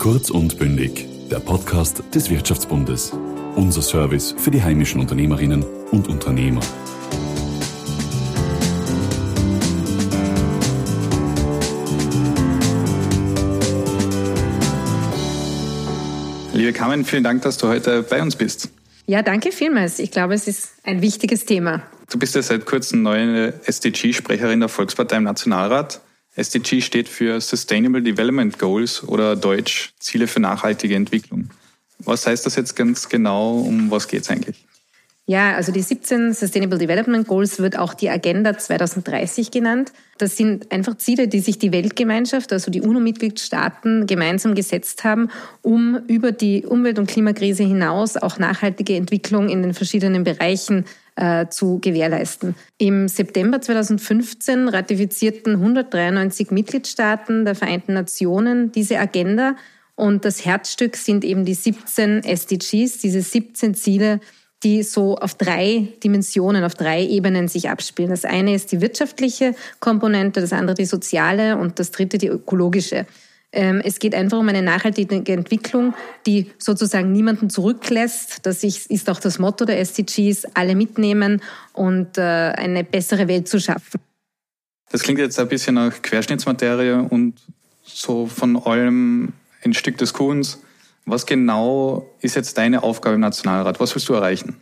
Kurz und bündig, der Podcast des Wirtschaftsbundes. Unser Service für die heimischen Unternehmerinnen und Unternehmer. Liebe Carmen, vielen Dank, dass du heute bei uns bist. Ja, danke vielmals. Ich glaube, es ist ein wichtiges Thema. Du bist ja seit kurzem neue SDG-Sprecherin der Volkspartei im Nationalrat. SDG steht für Sustainable Development Goals oder Deutsch Ziele für nachhaltige Entwicklung. Was heißt das jetzt ganz genau? Um was geht es eigentlich? Ja, also die 17 Sustainable Development Goals wird auch die Agenda 2030 genannt. Das sind einfach Ziele, die sich die Weltgemeinschaft, also die UNO-Mitgliedstaaten gemeinsam gesetzt haben, um über die Umwelt- und Klimakrise hinaus auch nachhaltige Entwicklung in den verschiedenen Bereichen äh, zu gewährleisten. Im September 2015 ratifizierten 193 Mitgliedstaaten der Vereinten Nationen diese Agenda und das Herzstück sind eben die 17 SDGs, diese 17 Ziele, die so auf drei Dimensionen, auf drei Ebenen sich abspielen. Das eine ist die wirtschaftliche Komponente, das andere die soziale und das dritte die ökologische. Ähm, es geht einfach um eine nachhaltige Entwicklung, die sozusagen niemanden zurücklässt. Das ist auch das Motto der SDGs, alle mitnehmen und äh, eine bessere Welt zu schaffen. Das klingt jetzt ein bisschen nach Querschnittsmaterie und so von allem ein Stück des Kuhns. Was genau ist jetzt deine Aufgabe im Nationalrat? Was willst du erreichen?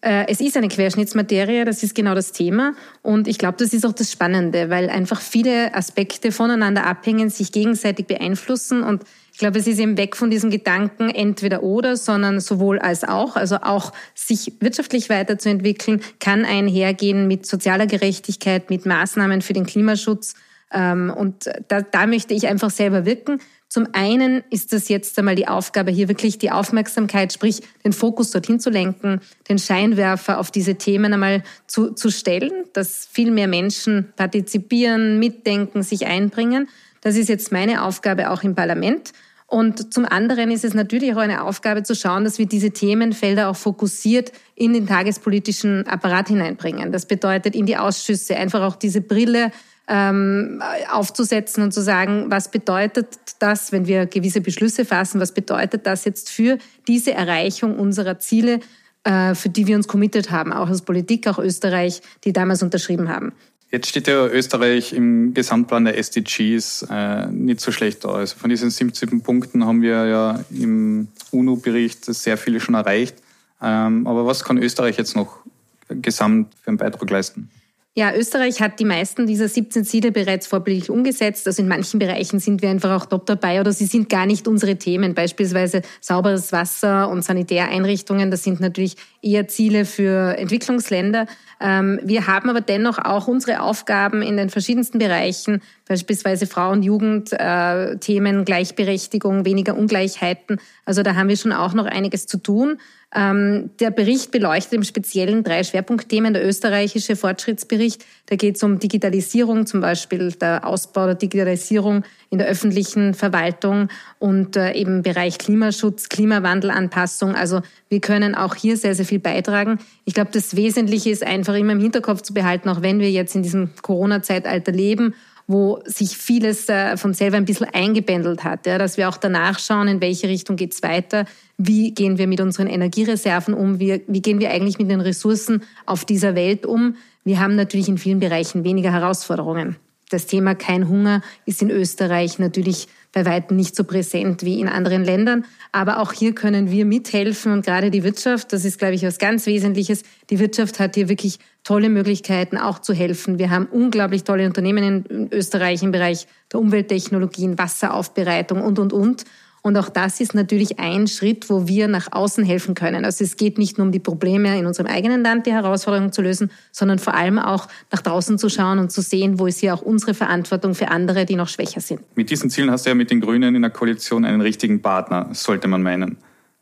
Äh, es ist eine Querschnittsmaterie, das ist genau das Thema. Und ich glaube, das ist auch das Spannende, weil einfach viele Aspekte voneinander abhängen, sich gegenseitig beeinflussen. Und ich glaube, es ist eben weg von diesem Gedanken entweder oder, sondern sowohl als auch. Also auch sich wirtschaftlich weiterzuentwickeln, kann einhergehen mit sozialer Gerechtigkeit, mit Maßnahmen für den Klimaschutz. Ähm, und da, da möchte ich einfach selber wirken. Zum einen ist es jetzt einmal die Aufgabe, hier wirklich die Aufmerksamkeit, sprich den Fokus dorthin zu lenken, den Scheinwerfer auf diese Themen einmal zu, zu stellen, dass viel mehr Menschen partizipieren, mitdenken, sich einbringen. Das ist jetzt meine Aufgabe auch im Parlament. Und zum anderen ist es natürlich auch eine Aufgabe zu schauen, dass wir diese Themenfelder auch fokussiert in den tagespolitischen Apparat hineinbringen. Das bedeutet in die Ausschüsse einfach auch diese Brille ähm, aufzusetzen und zu sagen, was bedeutet das, wenn wir gewisse Beschlüsse fassen, was bedeutet das jetzt für diese Erreichung unserer Ziele, äh, für die wir uns committed haben, auch als Politik, auch Österreich, die damals unterschrieben haben. Jetzt steht ja Österreich im Gesamtplan der SDGs äh, nicht so schlecht aus. Also von diesen 17 Punkten haben wir ja im UNO-Bericht sehr viele schon erreicht. Ähm, aber was kann Österreich jetzt noch gesamt für einen Beitrag leisten? Ja, Österreich hat die meisten dieser 17 Ziele bereits vorbildlich umgesetzt. Also in manchen Bereichen sind wir einfach auch top dabei oder sie sind gar nicht unsere Themen. Beispielsweise sauberes Wasser und Sanitäreinrichtungen. Das sind natürlich eher Ziele für Entwicklungsländer. Ähm, wir haben aber dennoch auch unsere Aufgaben in den verschiedensten Bereichen, beispielsweise Frauen, Jugend, äh, Themen Gleichberechtigung, weniger Ungleichheiten. Also da haben wir schon auch noch einiges zu tun. Ähm, der Bericht beleuchtet im Speziellen drei Schwerpunktthemen. Der österreichische Fortschrittsbericht, da geht es um Digitalisierung, zum Beispiel der Ausbau der Digitalisierung in der öffentlichen Verwaltung und äh, eben Bereich Klimaschutz, Klimawandelanpassung. Also wir können auch hier sehr, sehr viel beitragen. Ich glaube, das Wesentliche ist einfach immer im Hinterkopf zu behalten, auch wenn wir jetzt in diesem Corona-Zeitalter leben wo sich vieles äh, von selber ein bisschen eingebändelt hat, ja, dass wir auch danach schauen, in welche Richtung geht's weiter, wie gehen wir mit unseren Energiereserven um, wie, wie gehen wir eigentlich mit den Ressourcen auf dieser Welt um. Wir haben natürlich in vielen Bereichen weniger Herausforderungen. Das Thema kein Hunger ist in Österreich natürlich bei weitem nicht so präsent wie in anderen Ländern. Aber auch hier können wir mithelfen und gerade die Wirtschaft, das ist, glaube ich, was ganz Wesentliches. Die Wirtschaft hat hier wirklich tolle Möglichkeiten, auch zu helfen. Wir haben unglaublich tolle Unternehmen in Österreich im Bereich der Umwelttechnologien, Wasseraufbereitung und, und, und. Und auch das ist natürlich ein Schritt, wo wir nach außen helfen können. Also es geht nicht nur um die Probleme in unserem eigenen Land, die Herausforderungen zu lösen, sondern vor allem auch nach draußen zu schauen und zu sehen, wo ist hier auch unsere Verantwortung für andere, die noch schwächer sind. Mit diesen Zielen hast du ja mit den Grünen in der Koalition einen richtigen Partner, sollte man meinen.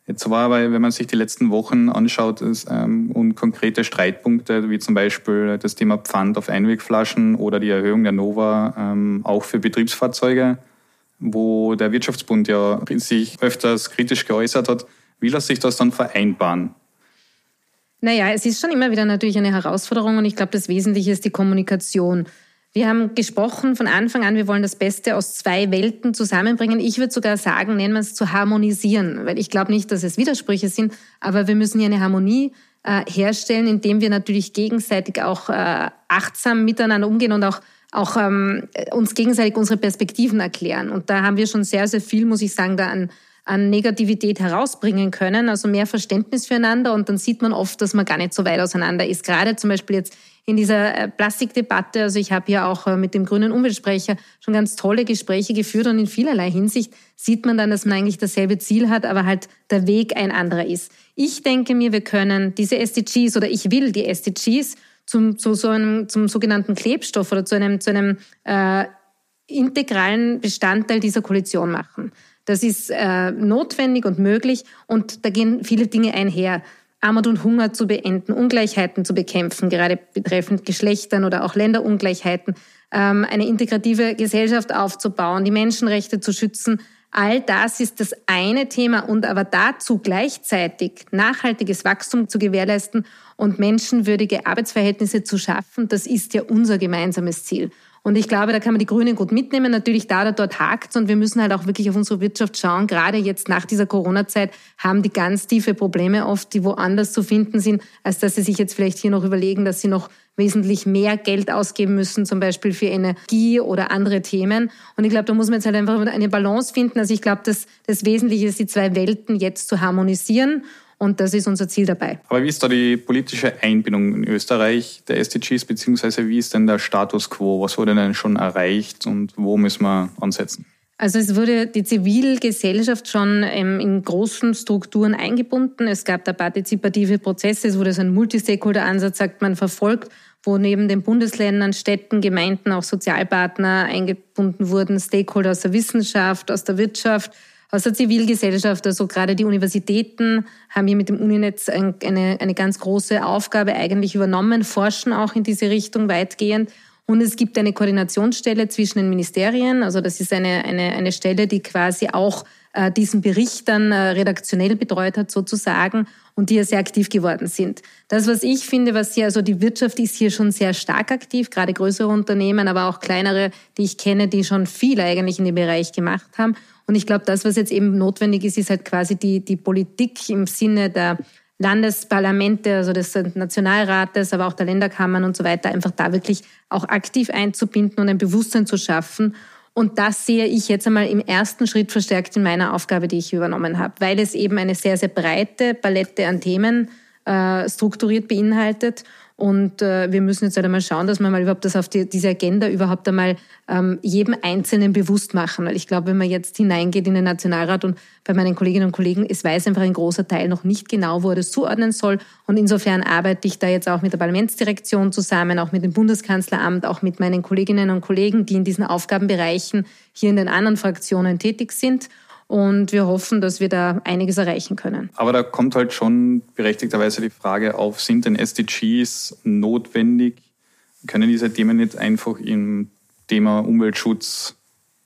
Jetzt war aber, wenn man sich die letzten Wochen anschaut ist, ähm, und konkrete Streitpunkte, wie zum Beispiel das Thema Pfand auf Einwegflaschen oder die Erhöhung der Nova ähm, auch für Betriebsfahrzeuge, wo der Wirtschaftsbund ja sich öfters kritisch geäußert hat. Wie lässt sich das dann vereinbaren? Naja, es ist schon immer wieder natürlich eine Herausforderung und ich glaube, das Wesentliche ist die Kommunikation. Wir haben gesprochen von Anfang an, wir wollen das Beste aus zwei Welten zusammenbringen. Ich würde sogar sagen, nennen wir es zu harmonisieren, weil ich glaube nicht, dass es Widersprüche sind, aber wir müssen hier eine Harmonie äh, herstellen, indem wir natürlich gegenseitig auch äh, achtsam miteinander umgehen und auch auch ähm, uns gegenseitig unsere Perspektiven erklären. Und da haben wir schon sehr, sehr viel, muss ich sagen, da an, an Negativität herausbringen können, also mehr Verständnis füreinander. Und dann sieht man oft, dass man gar nicht so weit auseinander ist. Gerade zum Beispiel jetzt in dieser äh, Plastikdebatte, also ich habe ja auch äh, mit dem grünen Umweltsprecher schon ganz tolle Gespräche geführt und in vielerlei Hinsicht sieht man dann, dass man eigentlich dasselbe Ziel hat, aber halt der Weg ein anderer ist. Ich denke mir, wir können diese SDGs oder ich will die SDGs zum, zu so einem, zum sogenannten Klebstoff oder zu einem, zu einem äh, integralen Bestandteil dieser Koalition machen. Das ist äh, notwendig und möglich und da gehen viele Dinge einher. Armut und Hunger zu beenden, Ungleichheiten zu bekämpfen, gerade betreffend Geschlechtern oder auch Länderungleichheiten, ähm, eine integrative Gesellschaft aufzubauen, die Menschenrechte zu schützen. All das ist das eine Thema und aber dazu gleichzeitig nachhaltiges Wachstum zu gewährleisten und menschenwürdige Arbeitsverhältnisse zu schaffen, das ist ja unser gemeinsames Ziel. Und ich glaube, da kann man die Grünen gut mitnehmen. Natürlich da oder dort hakt und wir müssen halt auch wirklich auf unsere Wirtschaft schauen. Gerade jetzt nach dieser Corona-Zeit haben die ganz tiefe Probleme oft, die woanders zu finden sind, als dass sie sich jetzt vielleicht hier noch überlegen, dass sie noch wesentlich mehr Geld ausgeben müssen, zum Beispiel für Energie oder andere Themen. Und ich glaube, da muss man jetzt halt einfach eine Balance finden. Also ich glaube, dass das Wesentliche ist, die zwei Welten jetzt zu harmonisieren und das ist unser Ziel dabei. Aber wie ist da die politische Einbindung in Österreich der SDGs, beziehungsweise wie ist denn der Status quo? Was wurde denn schon erreicht und wo müssen wir ansetzen? Also es wurde die Zivilgesellschaft schon ähm, in großen Strukturen eingebunden. Es gab da partizipative Prozesse, es wurde so ein Multistakeholder-Ansatz, sagt man, verfolgt, wo neben den Bundesländern, Städten, Gemeinden auch Sozialpartner eingebunden wurden, Stakeholder aus der Wissenschaft, aus der Wirtschaft, aus der Zivilgesellschaft, also gerade die Universitäten haben hier mit dem Uninetz eine, eine ganz große Aufgabe eigentlich übernommen, forschen auch in diese Richtung weitgehend. Und es gibt eine Koordinationsstelle zwischen den Ministerien. Also das ist eine, eine, eine Stelle, die quasi auch äh, diesen Bericht dann äh, redaktionell betreut hat sozusagen und die ja sehr aktiv geworden sind. Das, was ich finde, was hier, also die Wirtschaft ist hier schon sehr stark aktiv, gerade größere Unternehmen, aber auch kleinere, die ich kenne, die schon viel eigentlich in dem Bereich gemacht haben. Und ich glaube, das, was jetzt eben notwendig ist, ist halt quasi die, die Politik im Sinne der Landesparlamente, also des Nationalrates, aber auch der Länderkammern und so weiter, einfach da wirklich auch aktiv einzubinden und ein Bewusstsein zu schaffen. Und das sehe ich jetzt einmal im ersten Schritt verstärkt in meiner Aufgabe, die ich übernommen habe, weil es eben eine sehr, sehr breite Palette an Themen äh, strukturiert beinhaltet und äh, wir müssen jetzt halt einmal schauen, dass wir mal überhaupt das auf die, diese Agenda überhaupt einmal ähm, jedem Einzelnen bewusst machen. Weil ich glaube, wenn man jetzt hineingeht in den Nationalrat und bei meinen Kolleginnen und Kollegen, es weiß einfach ein großer Teil noch nicht genau, wo er das zuordnen soll. Und insofern arbeite ich da jetzt auch mit der Parlamentsdirektion zusammen, auch mit dem Bundeskanzleramt, auch mit meinen Kolleginnen und Kollegen, die in diesen Aufgabenbereichen hier in den anderen Fraktionen tätig sind. Und wir hoffen, dass wir da einiges erreichen können. Aber da kommt halt schon berechtigterweise die Frage auf, sind denn SDGs notwendig? Können diese Themen nicht einfach im Thema Umweltschutz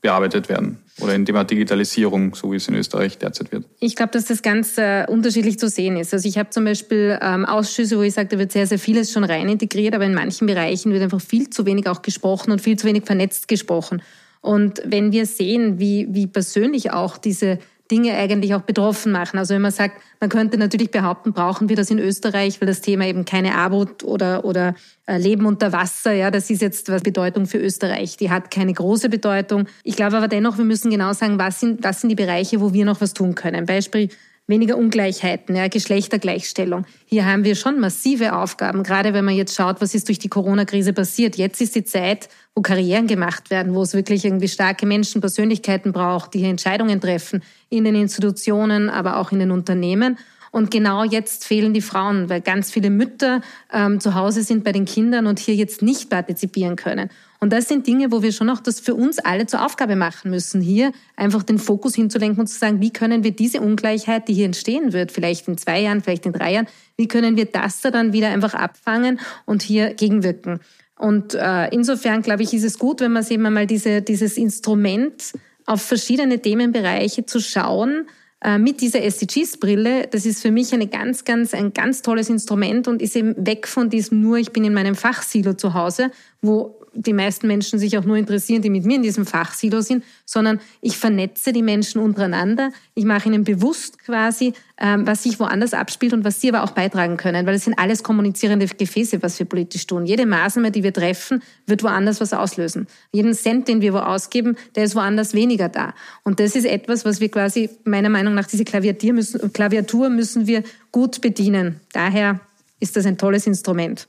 bearbeitet werden oder im Thema Digitalisierung, so wie es in Österreich derzeit wird? Ich glaube, dass das ganz äh, unterschiedlich zu sehen ist. Also ich habe zum Beispiel ähm, Ausschüsse, wo ich sage, da wird sehr, sehr vieles schon rein integriert, aber in manchen Bereichen wird einfach viel zu wenig auch gesprochen und viel zu wenig vernetzt gesprochen. Und wenn wir sehen, wie, wie persönlich auch diese Dinge eigentlich auch betroffen machen. Also wenn man sagt, man könnte natürlich behaupten, brauchen wir das in Österreich, weil das Thema eben keine Armut oder, oder äh, Leben unter Wasser, ja, das ist jetzt was Bedeutung für Österreich. Die hat keine große Bedeutung. Ich glaube aber dennoch, wir müssen genau sagen, was sind, was sind die Bereiche, wo wir noch was tun können. Beispiel weniger Ungleichheiten, ja, Geschlechtergleichstellung. Hier haben wir schon massive Aufgaben, gerade wenn man jetzt schaut, was ist durch die Corona-Krise passiert. Jetzt ist die Zeit, wo Karrieren gemacht werden, wo es wirklich irgendwie starke Menschen, Persönlichkeiten braucht, die hier Entscheidungen treffen, in den Institutionen, aber auch in den Unternehmen. Und genau jetzt fehlen die Frauen, weil ganz viele Mütter ähm, zu Hause sind bei den Kindern und hier jetzt nicht partizipieren können. Und das sind Dinge, wo wir schon auch das für uns alle zur Aufgabe machen müssen, hier einfach den Fokus hinzulenken und zu sagen, wie können wir diese Ungleichheit, die hier entstehen wird, vielleicht in zwei Jahren, vielleicht in drei Jahren, wie können wir das da dann wieder einfach abfangen und hier gegenwirken. Und äh, insofern, glaube ich, ist es gut, wenn man sich immer mal diese, dieses Instrument auf verschiedene Themenbereiche zu schauen, äh, mit dieser SDGs-Brille, das ist für mich eine ganz, ganz, ein ganz tolles Instrument und ist eben weg von diesem nur, ich bin in meinem Fachsilo zu Hause, wo die meisten Menschen sich auch nur interessieren, die mit mir in diesem Fachsilo sind, sondern ich vernetze die Menschen untereinander. Ich mache ihnen bewusst quasi, ähm, was sich woanders abspielt und was sie aber auch beitragen können, weil es sind alles kommunizierende Gefäße, was wir politisch tun. Jede Maßnahme, die wir treffen, wird woanders was auslösen. Jeden Cent, den wir wo ausgeben, der ist woanders weniger da. Und das ist etwas, was wir quasi meiner Meinung nach diese Klaviatur müssen, Klaviatur müssen wir gut bedienen. Daher ist das ein tolles Instrument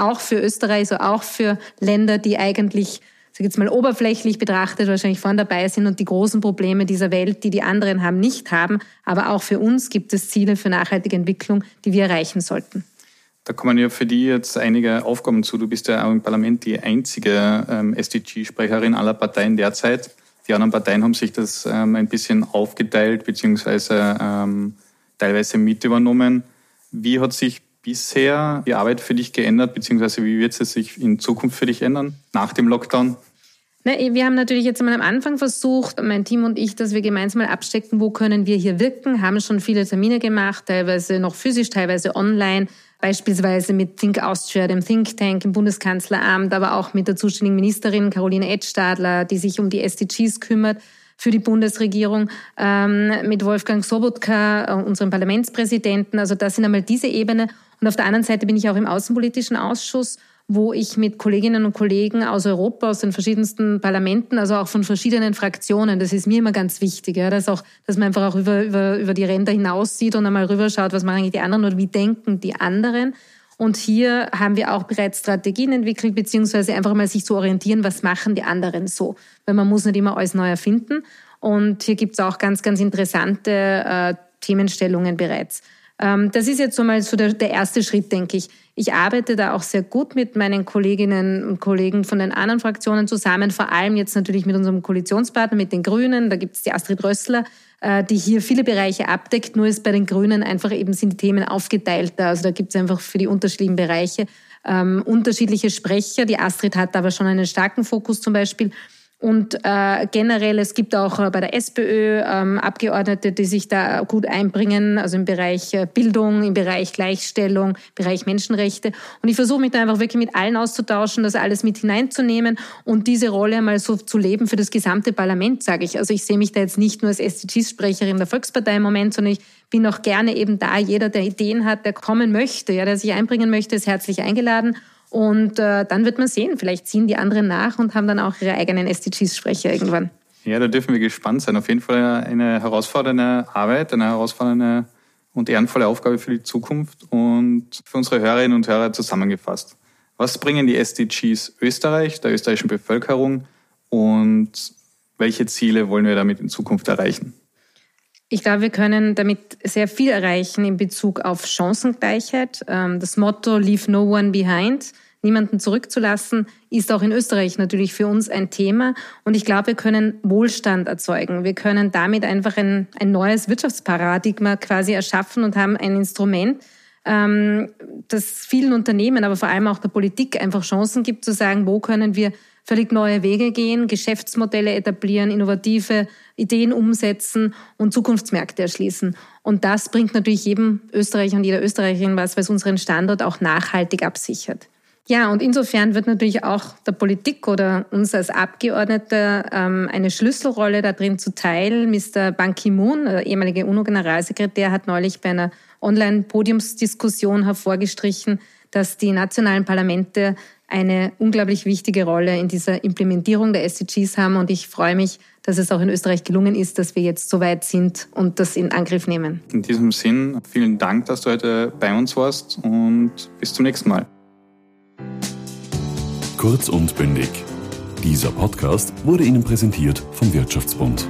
auch für Österreich, so auch für Länder, die eigentlich, sag jetzt mal oberflächlich betrachtet, wahrscheinlich vorne dabei sind und die großen Probleme dieser Welt, die die anderen haben, nicht haben. Aber auch für uns gibt es Ziele für nachhaltige Entwicklung, die wir erreichen sollten. Da kommen ja für die jetzt einige Aufgaben zu. Du bist ja auch im Parlament die einzige ähm, SDG-Sprecherin aller Parteien derzeit. Die anderen Parteien haben sich das ähm, ein bisschen aufgeteilt beziehungsweise ähm, teilweise mit übernommen. Wie hat sich bisher die Arbeit für dich geändert, beziehungsweise wie wird sie sich in Zukunft für dich ändern, nach dem Lockdown? wir haben natürlich jetzt am Anfang versucht, mein Team und ich, dass wir gemeinsam mal abstecken, wo können wir hier wirken, haben schon viele Termine gemacht, teilweise noch physisch, teilweise online, beispielsweise mit Think Austria, dem Think Tank im Bundeskanzleramt, aber auch mit der zuständigen Ministerin Caroline Edstadler, die sich um die SDGs kümmert für die Bundesregierung ähm, mit Wolfgang Sobotka, äh, unserem Parlamentspräsidenten. Also das sind einmal diese Ebene. Und auf der anderen Seite bin ich auch im Außenpolitischen Ausschuss wo ich mit Kolleginnen und Kollegen aus Europa, aus den verschiedensten Parlamenten, also auch von verschiedenen Fraktionen, das ist mir immer ganz wichtig, ja, dass, auch, dass man einfach auch über, über, über die Ränder hinaus sieht und einmal rüberschaut, was machen eigentlich die anderen oder wie denken die anderen. Und hier haben wir auch bereits Strategien entwickelt, beziehungsweise einfach mal sich zu orientieren, was machen die anderen so. Weil man muss nicht immer alles neu erfinden. Und hier gibt es auch ganz, ganz interessante äh, Themenstellungen bereits. Ähm, das ist jetzt so mal so der, der erste Schritt, denke ich. Ich arbeite da auch sehr gut mit meinen Kolleginnen und Kollegen von den anderen Fraktionen zusammen, vor allem jetzt natürlich mit unserem Koalitionspartner, mit den Grünen. Da gibt es die Astrid Rössler, äh, die hier viele Bereiche abdeckt. Nur ist bei den Grünen einfach eben sind die Themen aufgeteilter. Also da gibt es einfach für die unterschiedlichen Bereiche ähm, unterschiedliche Sprecher. Die Astrid hat aber schon einen starken Fokus zum Beispiel. Und äh, generell, es gibt auch äh, bei der SPÖ ähm, Abgeordnete, die sich da gut einbringen, also im Bereich äh, Bildung, im Bereich Gleichstellung, Bereich Menschenrechte. Und ich versuche mich da einfach wirklich mit allen auszutauschen, das alles mit hineinzunehmen und diese Rolle mal so zu leben für das gesamte Parlament, sage ich. Also ich sehe mich da jetzt nicht nur als SDGs-Sprecherin der Volkspartei im Moment, sondern ich bin auch gerne eben da. Jeder, der Ideen hat, der kommen möchte, ja, der sich einbringen möchte, ist herzlich eingeladen. Und äh, dann wird man sehen, vielleicht ziehen die anderen nach und haben dann auch ihre eigenen SDGs-Sprecher irgendwann. Ja, da dürfen wir gespannt sein. Auf jeden Fall eine herausfordernde Arbeit, eine herausfordernde und ehrenvolle Aufgabe für die Zukunft und für unsere Hörerinnen und Hörer zusammengefasst. Was bringen die SDGs Österreich, der österreichischen Bevölkerung und welche Ziele wollen wir damit in Zukunft erreichen? Ich glaube, wir können damit sehr viel erreichen in Bezug auf Chancengleichheit. Ähm, das Motto Leave no one behind, niemanden zurückzulassen, ist auch in Österreich natürlich für uns ein Thema. Und ich glaube, wir können Wohlstand erzeugen. Wir können damit einfach ein, ein neues Wirtschaftsparadigma quasi erschaffen und haben ein Instrument, ähm, das vielen Unternehmen, aber vor allem auch der Politik einfach Chancen gibt zu sagen, wo können wir völlig neue Wege gehen, Geschäftsmodelle etablieren, innovative Ideen umsetzen und Zukunftsmärkte erschließen. Und das bringt natürlich jedem Österreicher und jeder Österreicherin was, weil es unseren Standort auch nachhaltig absichert. Ja, und insofern wird natürlich auch der Politik oder uns als Abgeordnete ähm, eine Schlüsselrolle da drin zuteil. Mr. Ban Ki-moon, der ehemalige UNO-Generalsekretär, hat neulich bei einer Online-Podiumsdiskussion hervorgestrichen, dass die nationalen Parlamente eine unglaublich wichtige Rolle in dieser Implementierung der SDGs haben. Und ich freue mich, dass es auch in Österreich gelungen ist, dass wir jetzt so weit sind und das in Angriff nehmen. In diesem Sinn, vielen Dank, dass du heute bei uns warst und bis zum nächsten Mal. Kurz und bündig. Dieser Podcast wurde Ihnen präsentiert vom Wirtschaftsbund.